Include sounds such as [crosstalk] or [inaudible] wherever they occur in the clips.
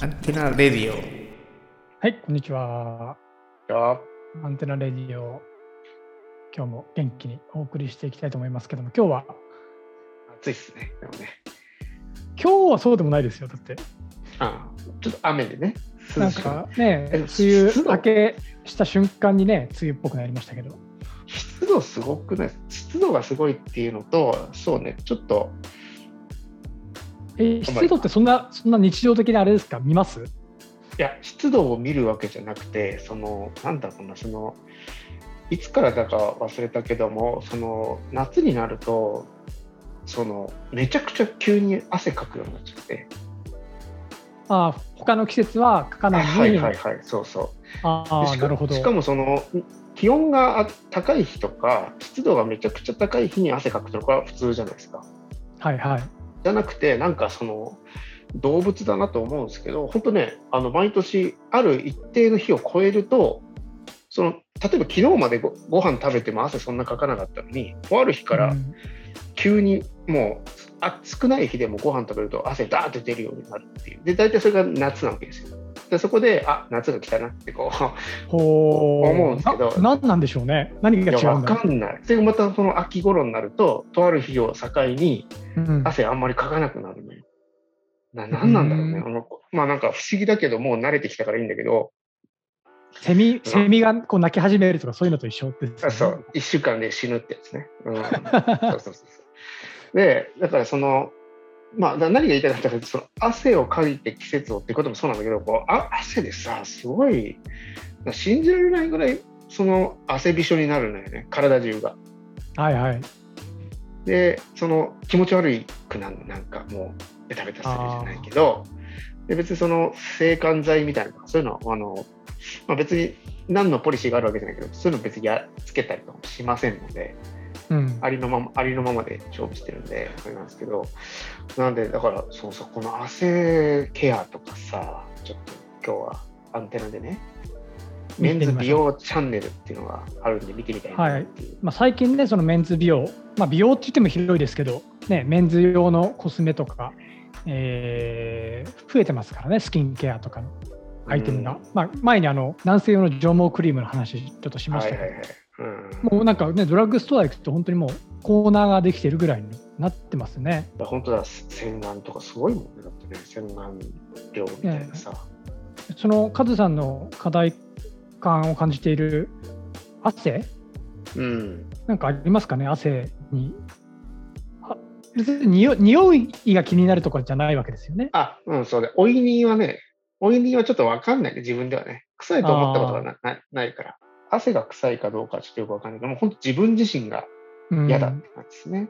アンテナレディオ。はい、こんにちは。よアンテナレディオ。今日も元気にお送りしていきたいと思いますけども、今日は、暑いっすね。でもね。今日はそうでもないですよ。だって、あちょっと雨でね。なんかね、え梅雨明けした瞬間にね、梅雨っぽくなりましたけど。湿度すごくない？湿度がすごいっていうのと、そうね、ちょっと、え、湿度ってそんな、そんな日常的にあれですか？見ます？いや、湿度を見るわけじゃなくて、その、なんだろうな、その、いつからだか忘れたけども、その、夏になると、その、めちゃくちゃ急に汗かくようになっちゃって。ああ、他の季節は書かないはいはいはい、そうそう。ああ、でしかなるほど。しかもその気温が高い日とか湿度がめちゃくちゃ高い日に汗かくとこれは普通じゃないですか。はいはい。じゃなくてなんかその動物だなと思うんですけど本当ねあの毎年ある一定の日を超えるとその例えば昨日までごご飯食べても汗そんなかかなかったのにとある日からうん急にもう暑くない日でもご飯食べると汗ダーって出るようになるっていうで大体それが夏なわけですよ。でそこであ夏が来たなってこう。思うんですけどななんでしょうね。何が違うんだろかんない。それがまたその秋頃になると、とある日を境にう。うん汗あんまりかかなくなるのよ。な、なんなんだろうね。うんあのまあなんか不思議だけど、もう慣れてきたからいいんだけど、セミ、セミがこう鳴き始めるとかそういうのと一緒です、あそう、1週間で死ぬってやつね。うん。[laughs] そうそうそう。で、だからその、まあ、だ何が言いたかったかというと、その汗をかいて季節をっていうこともそうなんだけど、こうあ汗でさ、すごい、信じられないぐらい、その汗びしょになるのよね、体中が。はいはい。でその気持ち悪くなるのなんかもうベタベタするじゃないけどで別にその制汗剤みたいなそういうのはあの、まあ、別に何のポリシーがあるわけじゃないけどそういうの別にやつけたりとかもしませんのでうん。ありのままありのままで勝負してるんであれなんですけどなんでだからそうそうこの汗ケアとかさちょっと今日はアンテナでねメンズ美容チャンネルっていうのがあるんで見てみたいなっていう。まあ、最近ね、そのメンズ美容、まあ、美容って言っても広いですけど、ね、メンズ用のコスメとか、えー増えてますからね、スキンケアとかのアイテムが。うんまあ、前にあの男性用の除毛クリームの話、ちょっとしましたけど、はいはいはい。うん。もうなんかね、ドラッグストア行くと、本当にもうコーナーができてるぐらいになってますね。本当だ。洗顔とかすごいもんね。だってね洗顔料みたいなさ、そのカズさんの課題感を感じている汗？うん。なんかありますかね、汗に。に匂いが気になるとかじゃないわけですよね。あうんそうだオイニーはねオイニーはちょっと分かんない。ね自分ではね。臭いと思ったことがななないから汗が臭いかどうかはちょっとよく分かんない。けどもう本当自分自身がうん。嫌だって感じですね、だ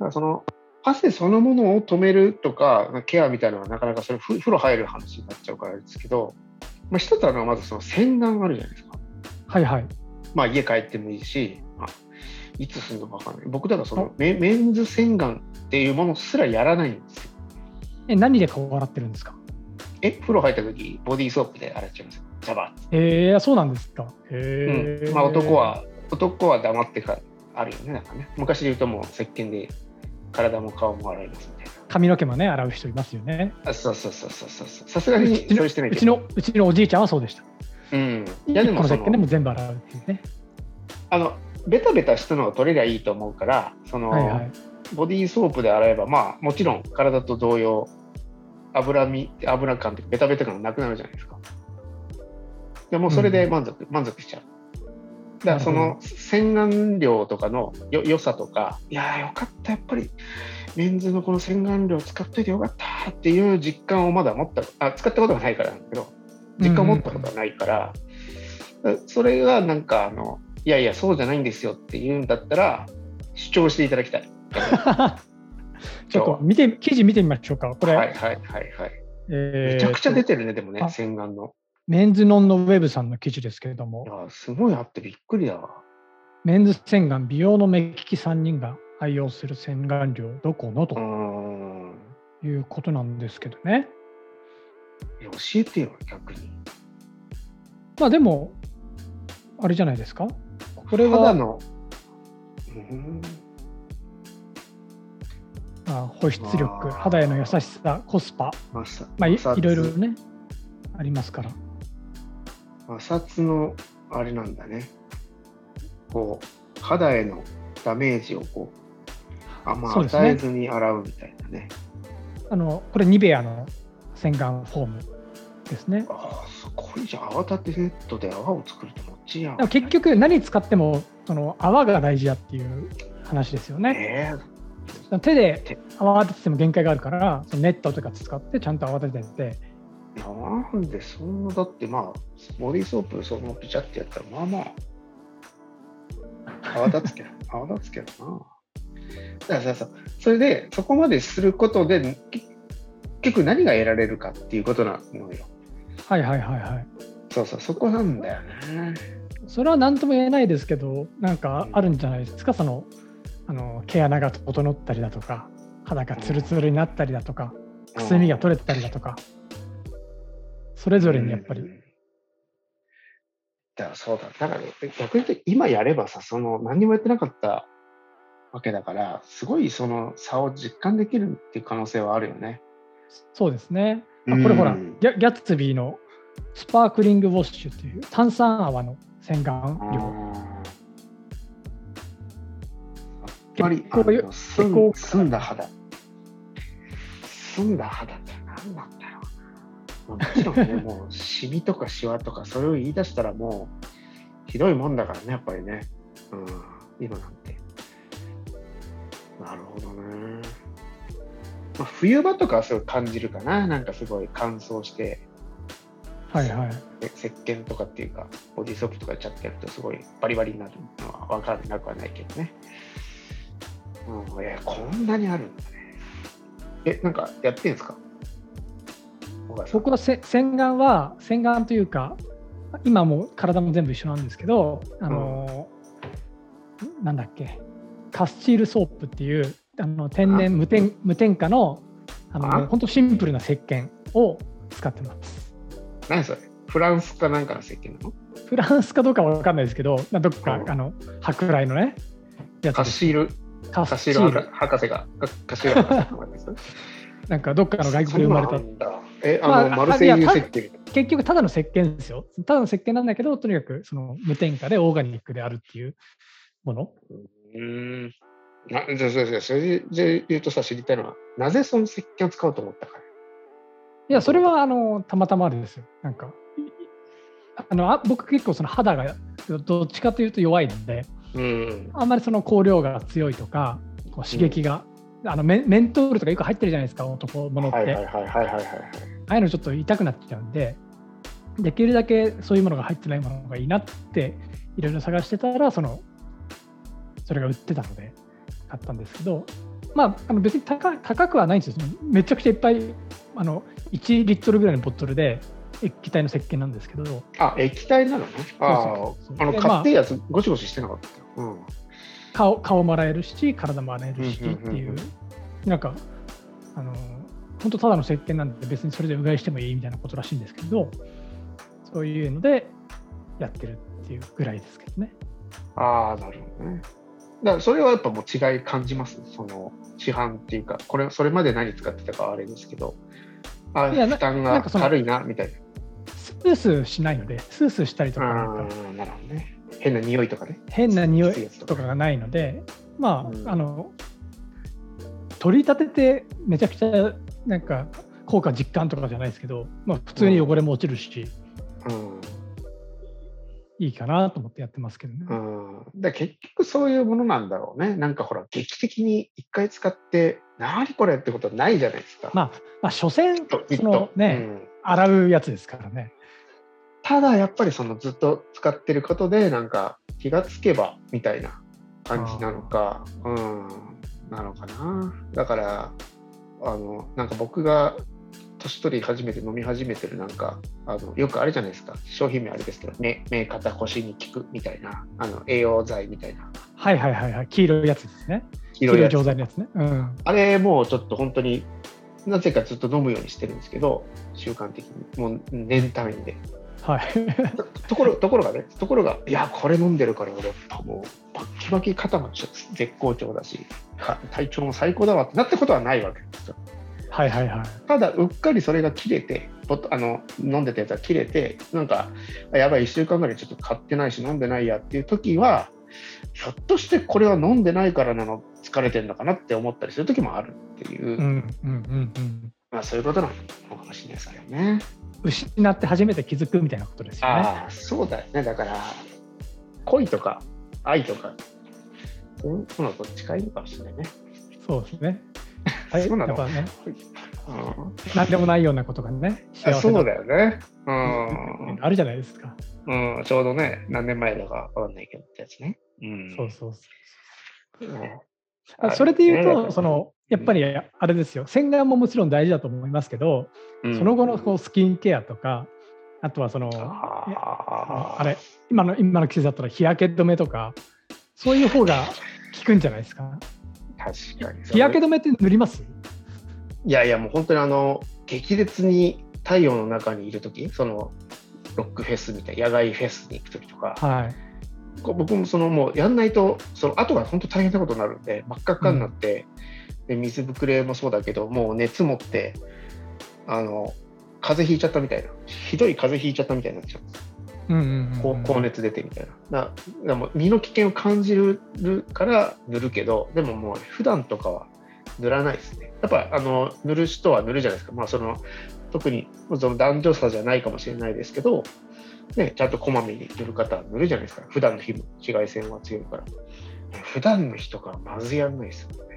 からその汗そのものを止めるとかケアみたいなのはなかなかそれふ風呂入る話になっちゃうからですけど、まあ、一つあるのはまずその洗顔あるじゃないですか。はいはい。まあ家帰ってもいいし、まあ、いつするのかわかんない。僕だからそのメメンズ洗顔っていうものすらやらないんですよ。え、何で顔洗ってるんですか？え、風呂入った時ボディーソープで洗っちゃいますよ。ジャバえー、そうなんですか。ッ、えーうん。まあ男。は、男は黙ってかあるよね。なんかね。昔で言うともう石鹸で体も顔も洗いますみたい髪の毛もね、洗う人いますよね。な。あそうそうそうそうそう。さすがにうちのそれしてないうけど。ちのうちのおじいちゃんはそうでした。うん。いやで1個もその石鹸での、も全部洗うっていうね。あの、ベタベタしたのが取れりゃいいと思うから、その、はいはい。ボディーソープで洗えば、まあ、もちろん体と同様、油み、油感ってベタベタ感がなくなるじゃないですか。でもうそれで満足、満足しちゃう。だからその洗顔料とかのよ良さとか、いやーよかった、やっぱりメンズのこの洗顔料使っといてよかったっていう実感をまだ持った、あ使ったことがないからなんだけど、実感を持ったことがないから、それがなんかあの、いやいや、そうじゃないんですよって言うんだったら、主張していただきたい。[laughs] ちょっと見て、記事見てみましょうか。これ、はいはいはいはい。えーめちゃくちゃ出てるね、でもねあ、洗顔の。メンズノンのウェブさんの記事ですけれどもい、や、すごいあってびっくりだわ。メンズ洗顔、美容の目利き3人が愛用する洗顔料、どこの？と。いうことなんですけどね。教えてよ、逆に。まあでも、あれじゃないですか？これは、肌の。あ、保湿力、肌への優しさ、コスパ、まあ、いろいろね、ありますから。摩擦のあれなんだね。こう、肌へのダメージをこう、あんま与えずに洗うみたいなね。あのこれ、ニベアの洗顔フォームですね。ああ、すごいじゃん。泡立てネットで泡を作るともっちや。結局、何使ってもその泡が大事だっていう話ですよね。え手で泡立てても限界があるから、そのネットとか使ってちゃんと泡立てて、えなんでそんな、だってまあ、ボディーソープそのピチャってやったら、まあまあ、泡立つけど、[laughs] 泡立つけどな。だからさ、さそれで、そこまですることで、け結局何が得られるかっていうことなのよ。はいはいはいはい。そうそう、そこなんだよね。それは何とも言えないですけど、なんかあるんじゃないですか、そのあの毛穴が整ったりだとか、肌がツルツルになったりだとか、くすみが取れたりだとか、それぞれにやっぱり、うんだからそうだ。だから逆に言うと今やればさ、その何にもやってなかったわけだから、すごいその差を実感できるっていう可能性はあるよね。そうですね。あこれほら、うんギャギャッツビーのスパークリングウォッシュっていう炭酸泡の洗顔あ料。ーやっぱり、あ結構よの澄ん結構澄んだ肌。澄んだ肌って何なんだろうな。もちろんね、もうシミとかシワとかそれを言い出したらもうひどいもんだからね、やっぱりね。うん、今なんて。なるほどね。まあ、冬場とかはそう感じるかな。なんかすごい乾燥して、はいはい。で石鹸とかっていうか、ボディーソープとかちゃってやるとすごいバリバリになるのは分かるなくはないけどね。うん、えこんなにあるんだね。え、なんかやってんすか？僕は。せ洗顔は、洗顔というか、今もう体も全部一緒なんですけど、あのーなんだっけ、カスチールソープっていうあの天然無添無添加のあのあ。本当シンプルな石鹸を使ってます。何それ？フランスかなんかの石鹸なの？フランスかどうかわかんないですけど、まあどっかうん。あの舶来のね、やつカです。シール、カカシール博博士が、カカシール博士 [laughs] なんかどっかの外国で生まれたえ、あの、まあマルセイユ石鹸。結局ただの石鹸ですよ。ただの石鹸なんだけど、とにかくその無添加でオーガニックであるっていうもの。うーん。なじゃあそれで言うとさ、知りたいのは、なぜその石鹸を使おうと思ったか。いや、それはあのたまたまですよ。なんか、いあのあ僕結構その肌がどっちかというと弱いので、うん。あんまりその香料が強いとか、こう刺激が、あのメンメントールとかよく入ってるじゃないですか、男物って。ああいうのちょっと痛くなっちゃうんで、できるだけそういうものが入ってないものがいいなっていろいろ探してたら、そのそれが売ってたので買ったんですけど、まあ、あの別に高高くはないんですよ。めちゃくちゃいっぱいあの1リットルぐらいのボトルで液体の石鹸なんですけど、あ、液体なのね。ああ、あの、で買ってやつ、ゴシゴシしてなかったよ。うん。顔顔も洗えるし、体も洗えるしっていう、なんか、あの本当ただの石鹸なんで別にそれでうがいしてもいいみたいなことらしいんですけど、そういうのでやってるっていうぐらいですけどね。ああ、なるほどね。だからそれはやっぱもう違い感じます？その市販っていうか、これ、それまで何使ってたかはあれですけど、あ負担が軽いな、みたいな。スースーしないので、スースーしたりとか、なんかああ、なるほどね。変な匂いとかね。変な匂いとかがないので、まあ、うんあの、取り立ててめちゃくちゃなんか効果実感とかじゃないですけど、まあ、普通に汚れも落ちるし、うん。いいかなと思ってやってますけどね。うん。で結局そういうものなんだろうね。なんかほら、劇的に一回使って、何これってことはないじゃないですか。まあ、まあ、所詮、そのと。ね、うん洗うやつですからね。ただやっぱりそのずっと使ってることでなんか気がつけばみたいな感じなのかうん。なのかな。だからあのなんか僕が年取り始めて飲み始めてるなんかあのよくあるじゃないですか。商品名あれですけど目目肩腰に効くみたいなあの栄養剤みたいな。はいはいはいはい、黄色いやつですね。黄色い錠剤のやつね。うん。あれもうちょっと本当になぜかずっと飲むようにしてるんですけど習慣的に。もう年単位ではい。と [laughs] ところところがね、ところが、いや、これ飲んでるから、俺、もう、バッキキバキ肩も絶好調だし、体調も最高だわってなったことはないわけですよ。はいはいはい。ただ、うっかりそれが切れて、あの飲んでたやつが切れて、なんか、やばい、1週間ぐらいちょっと買ってないし、飲んでないやっていう時は、ひょっとしてこれは飲んでないからなの、疲れてるのかなって思ったりする時もあるっていう、うんうんうんうんまあ、そういうことなのかもしれないですよね。失って初めて気づくみたいなことですよね。ああ、そうだよね。だから、恋とか愛とか、そういうのと近いのかもしれないね。そうですね。[laughs] はい、そうなの？やっぱね、うん、何でもないようなことがね、幸せそうだよね。うん。[laughs] あるじゃないですか。うん、ちょうどね、何年前だかわかんないけどってやつね。うん。そうそうそう。ね、それで言うと、その、やっぱりあれですよ、洗顔ももちろん大事だと思いますけど、うん、その後のこうスキンケアとか、あとはその、あれ、今の今の季節だったら日焼け止めとか、そういう方が効くんじゃないですか？確かに。日焼け止めって塗ります？いやいや、もう本当にあの、激烈に太陽の中にいるとき、その、ロックフェスみたいな、野外フェスに行くときとか、はい、僕もそのもうやんないと、その後が本当大変なことになるんで、真っ赤っかになって、うん、で水ぶくれもそうだけど、もう熱持って、あの、風邪ひいちゃったみたいな、ひどい風邪ひいちゃったみたいになっちゃうんです。高熱出てみたいな。だでも身の危険を感じるから塗るけど、でももう普段とかは塗らないですね。やっぱあの塗る人は塗るじゃないですか。まあその特にその男女差じゃないかもしれないですけど、ね、ちゃんとこまめに塗る方は塗るじゃないですか。普段の日も紫外線は強いから。普段の日とかはまずやんないですよね。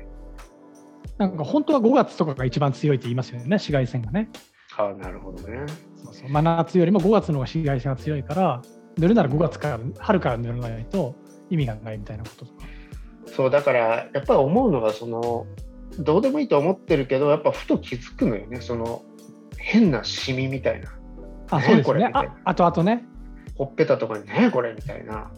なんか本当は5月とかが一番強いって言いますよね、紫外線がね。ああ、なるほどね。そうそう真夏よりも5月の方が紫外線が強いから、塗るなら5月から春から塗らないと意味がないみたいなこととか。そうだからやっぱり思うのがそのどうでもいいと思ってるけどやっぱふと気づくのよねその変なシミみたいな。あ、そうですね。ああとあとね。ほっぺたとかにねこれみたいな。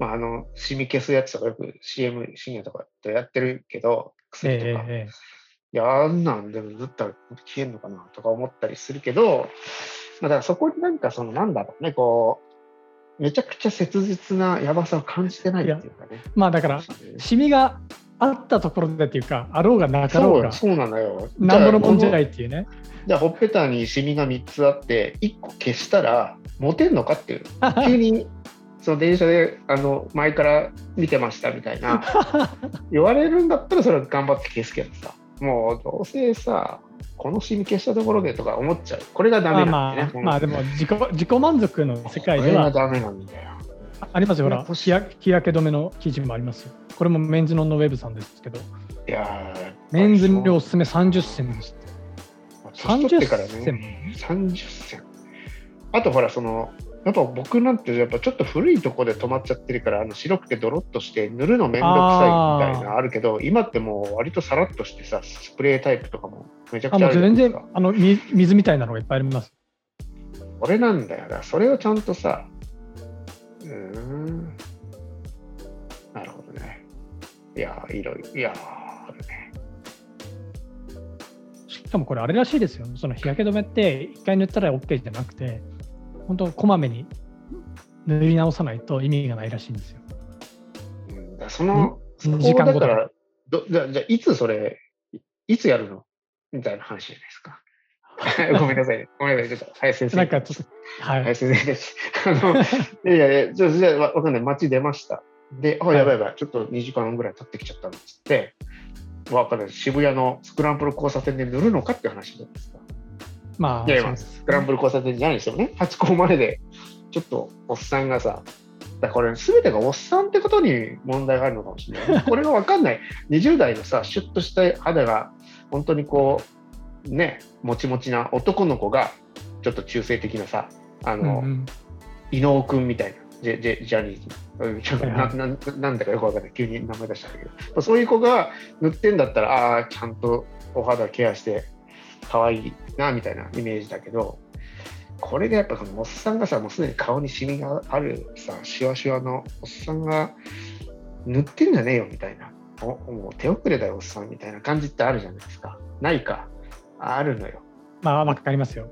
まあ、あの、シミ消すやつとかよく CM 深夜とかとやってるけど、薬とか。えーえーいや、あんなんでも塗ったら消えんのかなとか思ったりするけど、まあ、だからそこになんかそのなんだろうね、こう、めちゃくちゃ切実なやばさを感じてないっていうかね。まあだから、シミがあったところでっていうか、あろうがなかろうが、そうなのよ。なんぼのもんじゃないっていうね。じゃあ、ほっぺたにシミが3つあって、1個消したら、モテんのかっていう。[laughs] 急にその電車であの前から見てましたみたいな [laughs] 言われるんだったらそれは頑張って消すけどさもうどうせさ、このシミ消したところでとか思っちゃう。これがダメなんだね。まあ、まあ、でも自己自己満足の世界では。ダメなんだよ。ありますよ、ほら日焼、日焼け止めの記事もありますよ。これもメンズノンノウェブさんですけど。いやメンズにおすすめ30銭ですって。30銭、ね、30銭。あとほら、その、やっぱ僕なんてやっぱちょっと古いとこで止まっちゃってるからあの白くてドロッとして塗るのめんどくさいみたいなあるけど今ってもう割とさらっとしてさスプレータイプとかもめちゃくちゃある全然あの水みたいなのがいっぱいあります。これなんだよな。それをちゃんとさうん。なるほどね。いやいろいろいやあるね。しかもこれあれらしいですよ。その日焼け止めって一回塗ったら OK じゃなくて本当こまめに塗り直さないと意味がないらしいんですよ。うん、その、時間だからどじゃじゃいつそれ、いつやるのみたいな話じゃないですか。[laughs] ごめんなさい、ね。ごめんなさい。ちょっと、林先生。なんかちょっと、はい。林先生です。あの、いやいや、じゃじゃわかんない。街出ました。で、あ、やばいやばい。ちょっと2時間ぐらい経ってきちゃったんですって、わかんない。渋谷のスクランブル交差点で塗るのかって話じゃないですか。まあ、いやスクランブル交差点じゃないですよね。ハチ公前で、ちょっとおっさんがさ、だこれ全てがおっさんってことに問題があるのかもしれない。[laughs] これが分かんない。20代のさ、シュッとした肌が、本当にこう、ね、もちもちな男の子が、ちょっと中性的なさ、あの、うんうん、伊能君みたいな、ジェジェジャニーズ。なななんだかよく分かんない、急に名前出したんだけど、そういう子が塗ってんだったら、ああ、ちゃんとお肌ケアして、可愛いなみたいなイメージだけどこれでやっぱそのおっさんがさもうすでに顔にシミがあるさシワシワのおっさんが塗ってんじゃねえよみたいなおもう手遅れだよおっさんみたいな感じってあるじゃないですかないかあるのよまあわかりますよ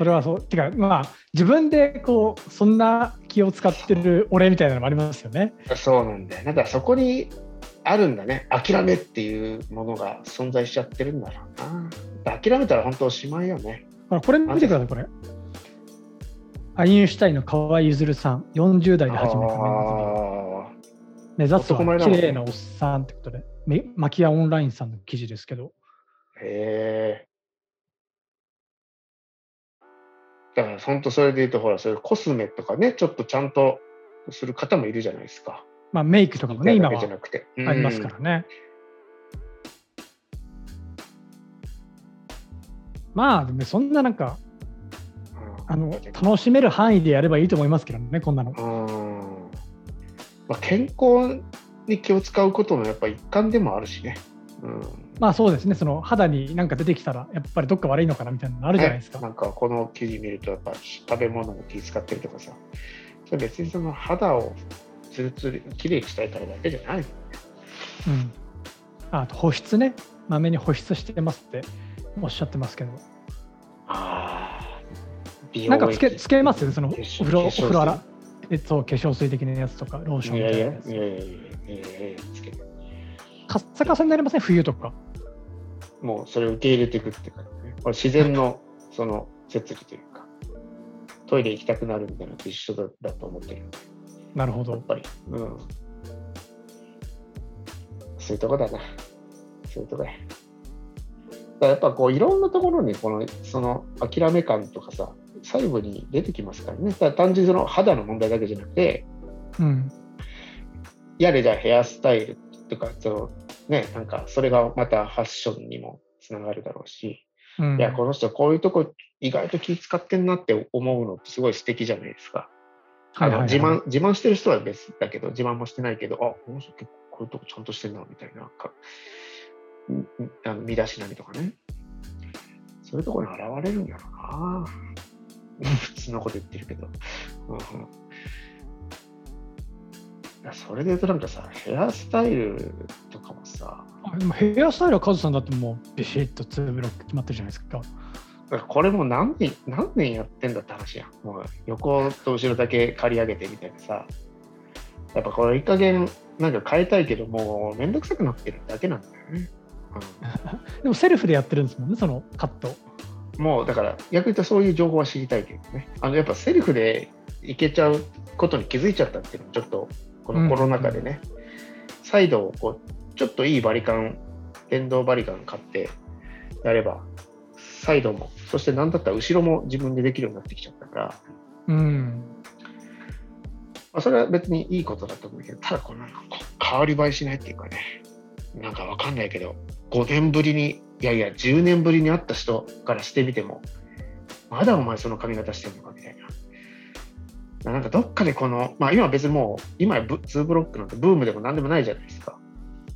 それはそうてかまあ自分でこうそんな気を使ってる俺みたいなのもありますよね。そうなんだよ。だからそこにあるんだね。諦めっていうものが存在しちゃってるんだろうな。諦めたら本当おしまいよね。これ見てください、これ。アインシュタインの河合ゆさん、40代で始めた目指すは綺麗なおっさんってことで、マキアオンラインさんの記事ですけど。へえ。だから本当それで言うと、ほら、そういうコスメとかね、ちょっとちゃんとする方もいるじゃないですか。まあメイクとかもね、今はありますからね。まあ、でもそんななんか、あの楽しめる範囲でやればいいと思いますけどね、こんなの。まあ、健康に気を使うことのやっぱ一環でもあるしね。うん、まあそうですね、その肌に何か出てきたら、やっぱりどっか悪いのかなみたいなのあるじゃないですか。なんかこの記事見ると、やっぱ食べ物も気使ってるとかさ、それ別にその肌をつるつる、きれいにしたいからだけじゃないもんね。うん。あと保湿ね、まめに保湿してますっておっしゃってますけど。なんかつけつけます？そのお風呂お風呂洗えっと、化粧水的なやつとか、ローションみたいなやつ。いやいやいやいやつけカッサカサになりません、冬とか。もうそれを受け入れていくって感じね。これ自然のその設理というか、トイレ行きたくなるみたいなのと一緒だだと思ってる。なるほど。やっぱり。うん。そういうとこだな。そういうとこや。だやっぱこういろんなところにこのその諦め感とかさ細部に出てきますからね。だ単純にその肌の問題だけじゃなくて、うん、やれじゃヘアスタイルとかそのねなんかそれがまたファッションにもつながるだろうし、うん、いやこの人こういうとこ意外と気使ってんなって思うのってすごい素敵じゃないですか。あの自慢自慢してる人は別だけど自慢もしてないけどあこの人結構こういうとこちゃんとしてんなみたいなかあの身だしなみとかね。そういうところに現れるんやろな。普通のこと言ってるけど。うん、それで言うとなんかさ、ヘアスタイルとかもさ。でもヘアスタイルはカズさんだってもうビシッとツーブロック決まってるじゃないですか。これも何年何年やってんだって話やん。もう横と後ろだけ刈り上げてみたいなさ。やっぱこれいい加減なんか変えたいけどもうめんどくさくなってるだけなんだよね。でもセルフでやってるんですもんね、そのカット。もうだから逆に言うとそういう情報は知りたいけどね。あのやっぱセルフでいけちゃうことに気づいちゃったっていうのもちょっとこのコロナ禍でね、うん、再度こうちょっといいバリカン、電動バリカン買ってやれば、サイドも、そして何だったら後ろも自分でできるようになってきちゃったから、うん。まあ、それは別にいいことだと思うけど、ただこの変わり映えしないっていうかね、なんかわかんないけど、5年ぶりに、いやいや、10年ぶりに会った人からしてみても、まだお前その髪型してんのかみたいな。なんかどっかでこの、まあ今別にもう、今2ブロックなんてブームでもなんでもないじゃないですか。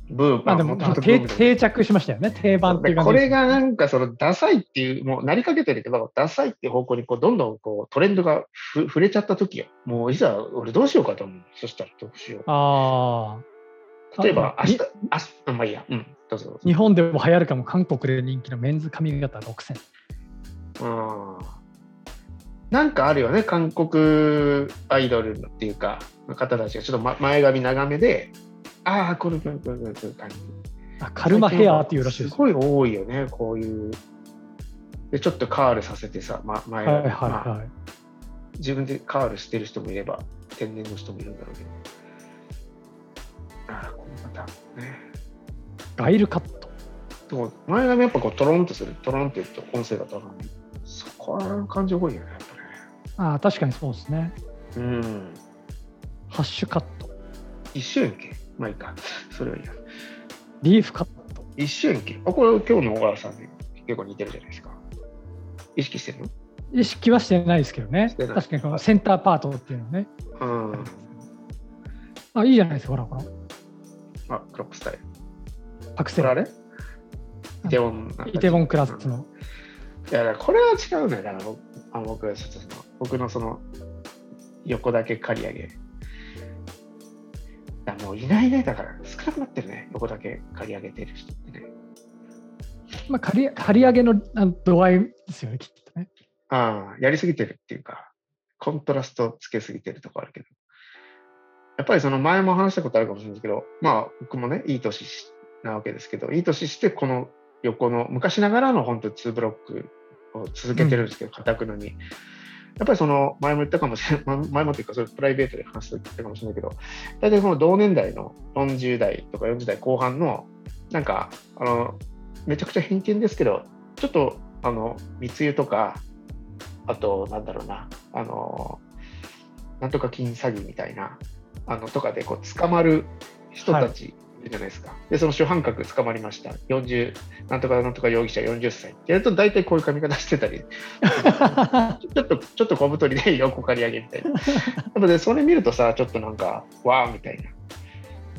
ブーム。まあでも定着しましたよね、定番っていうこれがなんかそのダサいっていう、もうなりかけてるけど、ダサいっていう方向にこうどんどんこうトレンドがふ触れちゃった時よ。もういざ俺どうしようかと思う。そしたらどうしよう。ああ。例えば、明日、明日、まあいいや、うん、どうぞ日本でも流行るかも、韓国で人気のメンズ髪型6000。うん。なんかあるよね、韓国アイドルっていうか、方たちがちょっと前髪長めで、ああ、これ、これ、これ、これ、感じ。あカルマヘアっていうらしいです。すごい多いよね、こういう。で、ちょっとカールさせてさ、ま、前髪、はいはいはいまあ、自分でカールしてる人もいれば、天然の人もいるんだろうけど。ああ、このパターンね。ガイルカット。でも前髪やっぱこうトロンとする、トロンって言うと音声がトロン。そこは感じ多いよね、やっぱね。ああ、確かにそうですね。うん。ハッシュカット。一緒やんけ。まあいいか。それはいいや。リーフカット。一緒やんけ。あ、これ今日の小川さんに結構似てるじゃないですか。意識してるの？意識はしてないですけどね。確かにこのセンターパートっていうのね。うん。あ、いいじゃないですか、ほら、ほら。あ、クロップスタイル。パクセル。あれイテウォン。イテウォンクラスの。いや、これは違うね。だからあの僕ちょっとその僕のその横だけ刈り上げ。だもういないね。だから少なくなってるね。横だけ刈り上げてる人ってね。まあ、刈り刈り上げの度合いですよね、きっとね。ああ、やりすぎてるっていうか、コントラストつけすぎてるとこあるけど。やっぱりその前も話したことあるかもしれないですけど、まあ僕もね、いい年なわけですけど、いい年してこの横の昔ながらの本当2ブロックを続けてるんですけど、かたくなに。やっぱりその前も言ったかもしれない、[laughs] 前もっていうか、それプライベートで話したかもしれないけど、大体その同年代の40代とか40代後半の、なんか、あの、めちゃくちゃ偏見ですけど、ちょっと、あの、密輸とか、あと、なんだろうな、あの、なんとか金詐欺みたいな、あの、とかでこう、捕まる人たちじゃないですか。はい、で、その主犯格捕まりました。40、なんとかなんとか容疑者40歳ってやると、大体こういう髪型してたり、[laughs] ちょっと、ちょっと小太りで横刈り上げみたいな。なので、それ見るとさ、ちょっとなんか、わーみたい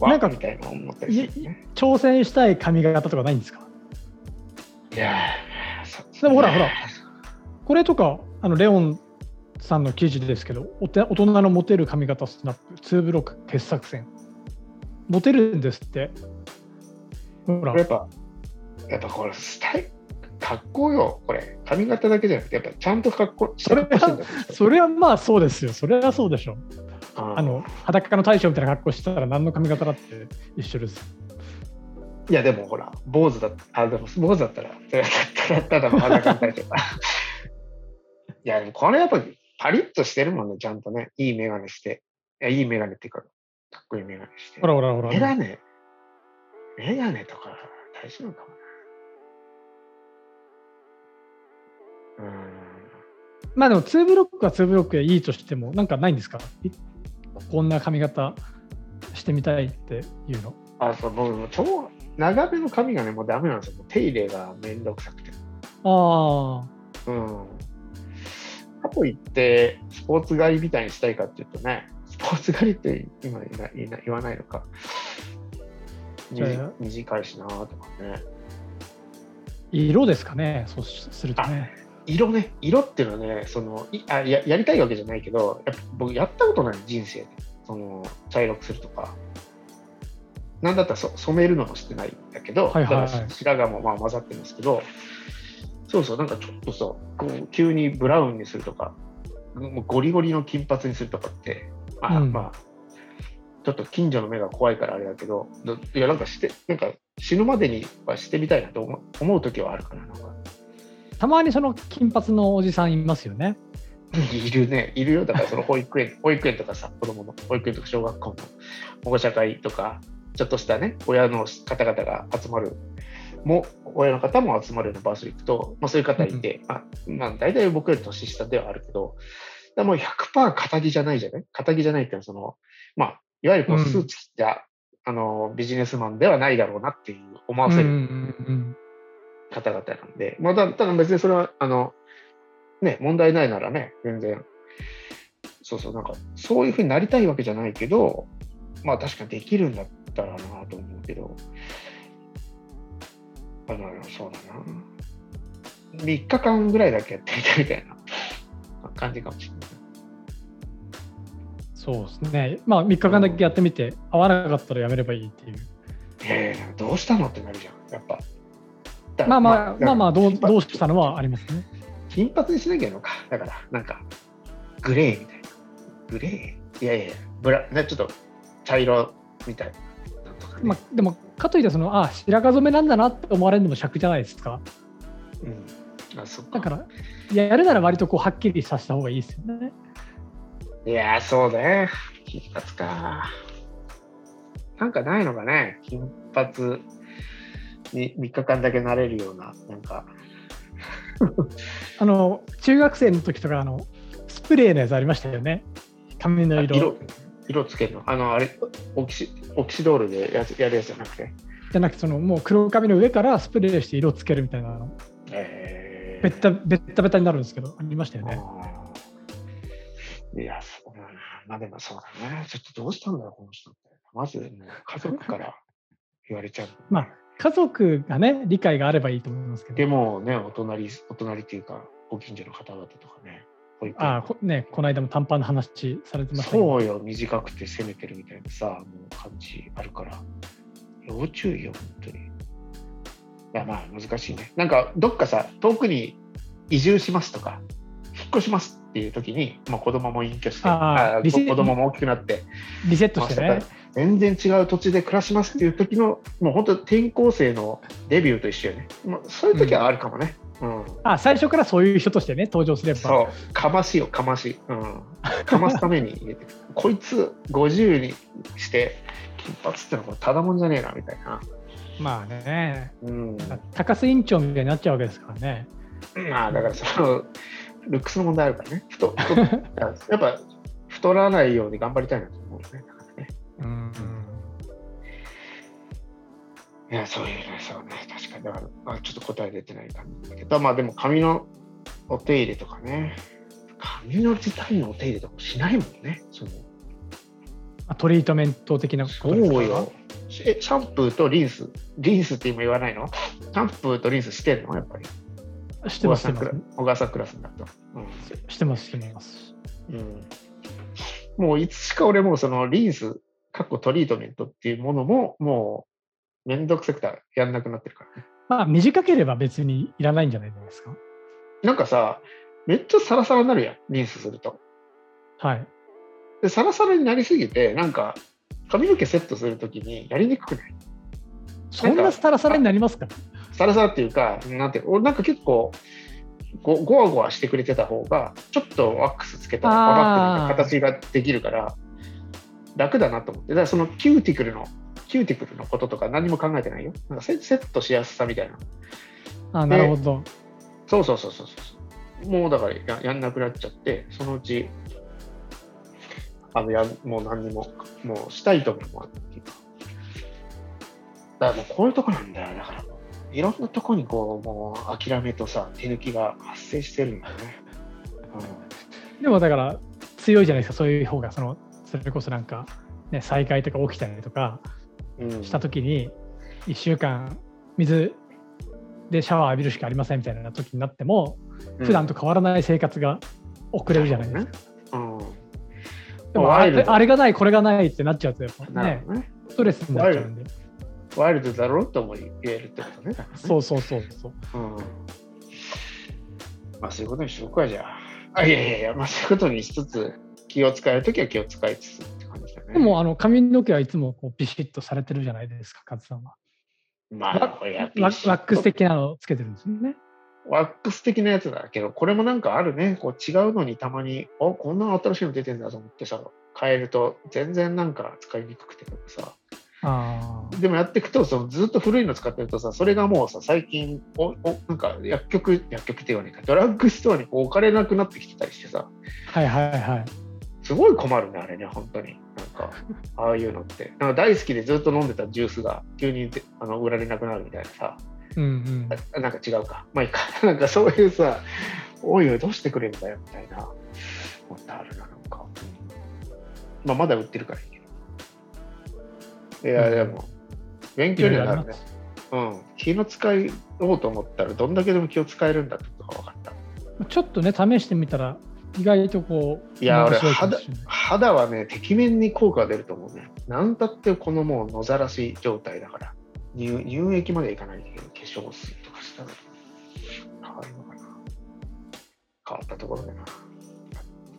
な。なんかみたいな思ったりする、ね、挑戦したい髪型とかないんですか？いやでもほらほら、これとか、あのレオンさんの記事ですけど、大人のモテる髪型スナップ、2ブロック傑作選。モテるんですって。ほら。やっぱ、やっぱこれ、スタイル、格好よ、これ。髪型だけじゃなくて、やっぱちゃんと格好それは、[laughs] それはまあそうですよ。それはそうでしょ。あの裸の大将みたいな格好したら何の髪型だって一緒です。いや、でもほら、坊主だった、あ、でも坊主だったら、それだったら、ただの裸の大将。[laughs] いや、でもこれやっぱりパリッとしてるもんね、ちゃんとね。いい眼鏡して。いや、いい眼鏡っていうか、かっこいい眼鏡して。ほらほらほら。眼鏡、眼鏡とか大事なのかもな。うん。まあでも、2ブロックは2ブロックでいいとしても、なんかないんですか？こんな髪型してみたいっていうの。あ、そう、僕、超長めの髪がね、もうダメなんですよ。手入れがめんどくさくて。ああ。うん。かといって、スポーツ狩りみたいにしたいかっていうとね、スポーツ狩りって今言わないのか。短いしなとかね。色ですかね、そうするとね。色ね、色っていうのはね、そのいあややりたいわけじゃないけど、やっぱ僕やったことない人生で、その茶色くするとか。なんだったら染めるのもしてないんだけど、はいはいはい、白髪もまあ混ざってるんですけど、そうそう、なんかちょっとさ、こう急にブラウンにするとか、もうゴリゴリの金髪にするとかって、まあ、うん、まあ、ちょっと近所の目が怖いからあれだけど、いや、なんかして、なんか死ぬまでにはしてみたいなと思思う時はあるかな。たまにその金髪のおじさんいますよね。いるね、いるよ。だからその保育園、[laughs] 保育園とかさ、子供の保育園とか小学校の保護者会とか、ちょっとしたね、親の方々が集まるも親の方も集まるような場所行くと、まあ、そういう方いて、あまあ、大体僕より年下ではあるけど、でも100%肩着じゃないじゃない？肩着じゃないっていうのはその、まあ、いわゆるこうスーツ着た、うん、あのビジネスマンではないだろうなっていう思わせる方々なんで、まあ、ただ別にそれはあの、ね、問題ないならね、全然、そうそう、なんかそういうふうになりたいわけじゃないけど、まあ確かにできるんだったらなと思うけど、あの、そうだな。3日間ぐらいだけやってみたみたいな感じかもしれない。そうですね。まあ、3日間だけやってみて、合わなかったらやめればいいっていう。ええー、どうしたのってなるじゃん、やっぱ。まあまあ、まあまあどう、どうしたのはありますね。金髪にしなきゃいいのか。だから、なんか、グレーみたいな。グレー？いやいや、ブラ、ね、ちょっと茶色みたいな。ね、まあ、でもかといってそのあ白髪染めなんだなって思われるのも尺じゃないですか。うん、だからやるなら割とこうはっきりさせた方がいいですよね。いやそうね金髪か。なんかないのかね金髪に3日間だけなれるようななんかあの中学生の時とかあのスプレーのやつありましたよね髪の色。色色つけるの？あの、あれ、オキシオキシドールでややるやつじゃなくて？じゃなくて、そのもう黒髪の上からスプレーして色つけるみたいなの。えー、べったべったべたになるんですけど、ありましたよね。いや、そうだな。まあでもそうだね。ちょっとどうしたんだろう、この人って。まず、ね、家族から言われちゃう。[laughs] まあ、家族がね、理解があればいいと思いますけど。でもね、お隣、お隣っていうか、ご近所の方々とかね、ああ、ね、この間も短パンの話されてましたそうよ、短くて攻めてるみたいなさ、もう感じあるから、要注意よ、本当に。いや、まあ、難しいね。なんか、どっかさ、遠くに移住しますとか、引っ越しますっていう時に、まあ、子供も隠居して子供も大きくなってリセットしてね。全然違う土地で暮らしますっていう時のもう本当転校生のデビューと一緒よね、まあ、そういう時はあるかもね、うん。あ最初からそういう人としてね、登場すれば。そう。かましよかまし、うん、かますためにこいつ50にして金髪ってのはただもんじゃねえなみたいな、まあね、うん、高須委員長みたいになっちゃうわけですからね。まあだからそのルックスの問題あるからね太太やっぱ太らないように頑張りたいなと思うねだからねうん。いや、そういうね、そうね、確かに。だから、まあ、ちょっと答え出てない感じだけど、まあでも髪のお手入れとかね、髪の自体のお手入れとかもしないもんね。そのあトリートメント的なことそですか？うよ。え、シャンプーとリンス、リンスって今言わないの？シャンプーとリンスしてんの？やっぱり。してます、し川。小川さんクラスになると。してます、してます。うん。うん、もういつしか俺もうそのリンス、かっこトリートメントっていうものも、もうめんどくさくてやんなくなってるからね。まあ、短ければ別にいらないんじゃないですか？なんかさ、めっちゃサラサラになるやん、リンスすると。はい。で、サラサラになりすぎて、なんか、髪の毛セットするときにやりにくくない？そんなサラサラになりますか？サラサラっていうか、なんて俺なんか結構、ごごわごわしてくれてた方が、ちょっとワックスつけたら、形ができるから、楽だなと思って。だからそのキューティクルの、キューティクルのこととか何も考えてないよ。なんかセセットしやすさみたいな。あなるほど。そうそうそうそうそう。もうだからややんなくなっちゃって、そのうち、あのやもう何にも、もうしたいと思うっていうか。だからもうこういうとこなんだよ。だからもう、いろんなとこにこう、もう諦めとさ、手抜きが発生してるんだよね。でもだから強いじゃないですか、そういう方が、そのそれこそなんか、ね、災害とか起きたりとかうん。うん、したときに、1週間水でシャワー浴びるしかありませんみたいな時になっても、普段と変わらない生活が送れるじゃないですか。うん。でもあれあれがない、これがないってなっちゃうと、やっぱねね。ストレスになっちゃうんで。ワイルドだろうとも言えるってことね。そうそうそうそう。うん。まあそういうことにしとくか、じゃあ。あ、いやいやいや、まあそういうことにしつつ、気を使えるときは気を使いつつって感じだね。でも、あの髪の毛はいつもこうビシッとされてるじゃないですか、カズさんは。まあ、ワックス的なのをつけてるんですよね。ワックス的なやつだけど、これもなんかあるね。こう違うのにたまに、あ、こんな新しいの出てんだと思ってさ、変えると全然なんか使いにくくてとかさ。でもやっていくと、そのずっと古いの使ってるとさ、それがもうさ、最近、おおなんか薬局、薬局って言わないか、ドラッグストアにこう置かれなくなってきてたりしてさ、はいはいはい。すごい困るね、あれね、本当に。なんか、ああいうのって。なんか大好きでずっと飲んでたジュースが急にであの売られなくなるみたいなさ、うんうん。あなんか違うか。まあいいか。[laughs] なんかそういうさ、おいおい、どうしてくれるんだよ、みたいな。もっとあるな、なんか。うんまあまだ売ってるからいいけど。いや、うんでも、勉強にはなるね。うん。気の使いようと思ったら、どんだけでも気を使えるんだってことが分かった。ちょっとね、試してみたら、意外とこう、いや俺面白かもしれない肌はね、てきめんに効果が出ると思うね。なんだってこのもう野ざらし状態だから、乳乳液までいかないけど、化粧水とかしたら変わるのかな。変わったところでな。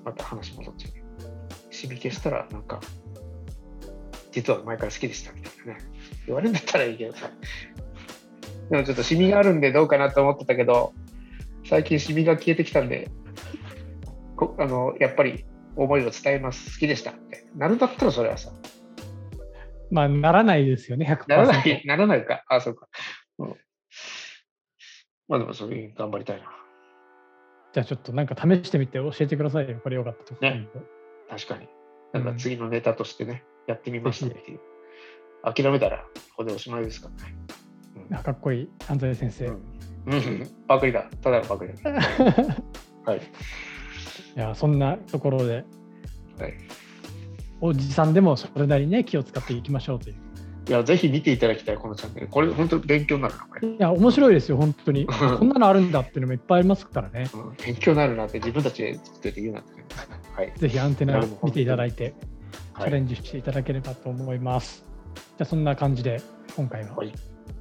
また話戻っちゃうけど。シミ消したら、なんか、実は前から好きでしたみたいなね。言われるんだったらいいけどさ。でもちょっとシミがあるんでどうかなと思ってたけど、最近シミが消えてきたんで、こあのやっぱり思いを伝えます、好きでしたって。なるんだったらそれはさ、まあ、ならないですよね、100%。ならない、ならないか。あ、そうか。うん。まあでもそれ頑張りたいな。じゃあちょっとなんか試してみて教えてくださいよ。これよかったと。ね確かに。なんか次のネタとしてね、やってみましたっていう。諦めたら、ここでおしまいですからね。うんあかっこいい、安西先生。うん、うん、パクリだ。ただのパクリだ。[laughs] はい。いや、そんなところで、はい、おじさんでもそれなりにね、気を使っていきましょうという。いや、ぜひ見ていただきたい、このチャンネル。これ、本当勉強になるな、これ。いや、面白いですよ、本当に。[laughs] こんなのあるんだっていうのもいっぱいありますからね。[laughs] うん勉強になるなって自分たちで作ってて言うなって。はい。ぜひアンテナ見ていただいて、チはい。ャレンジしていただければと思います。じゃあ、そんな感じで、今回ははい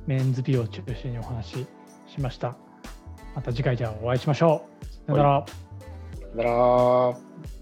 メンズ美容を中心にお話ししました。また次回じゃあお会いしましょう。さよなら。さよなら。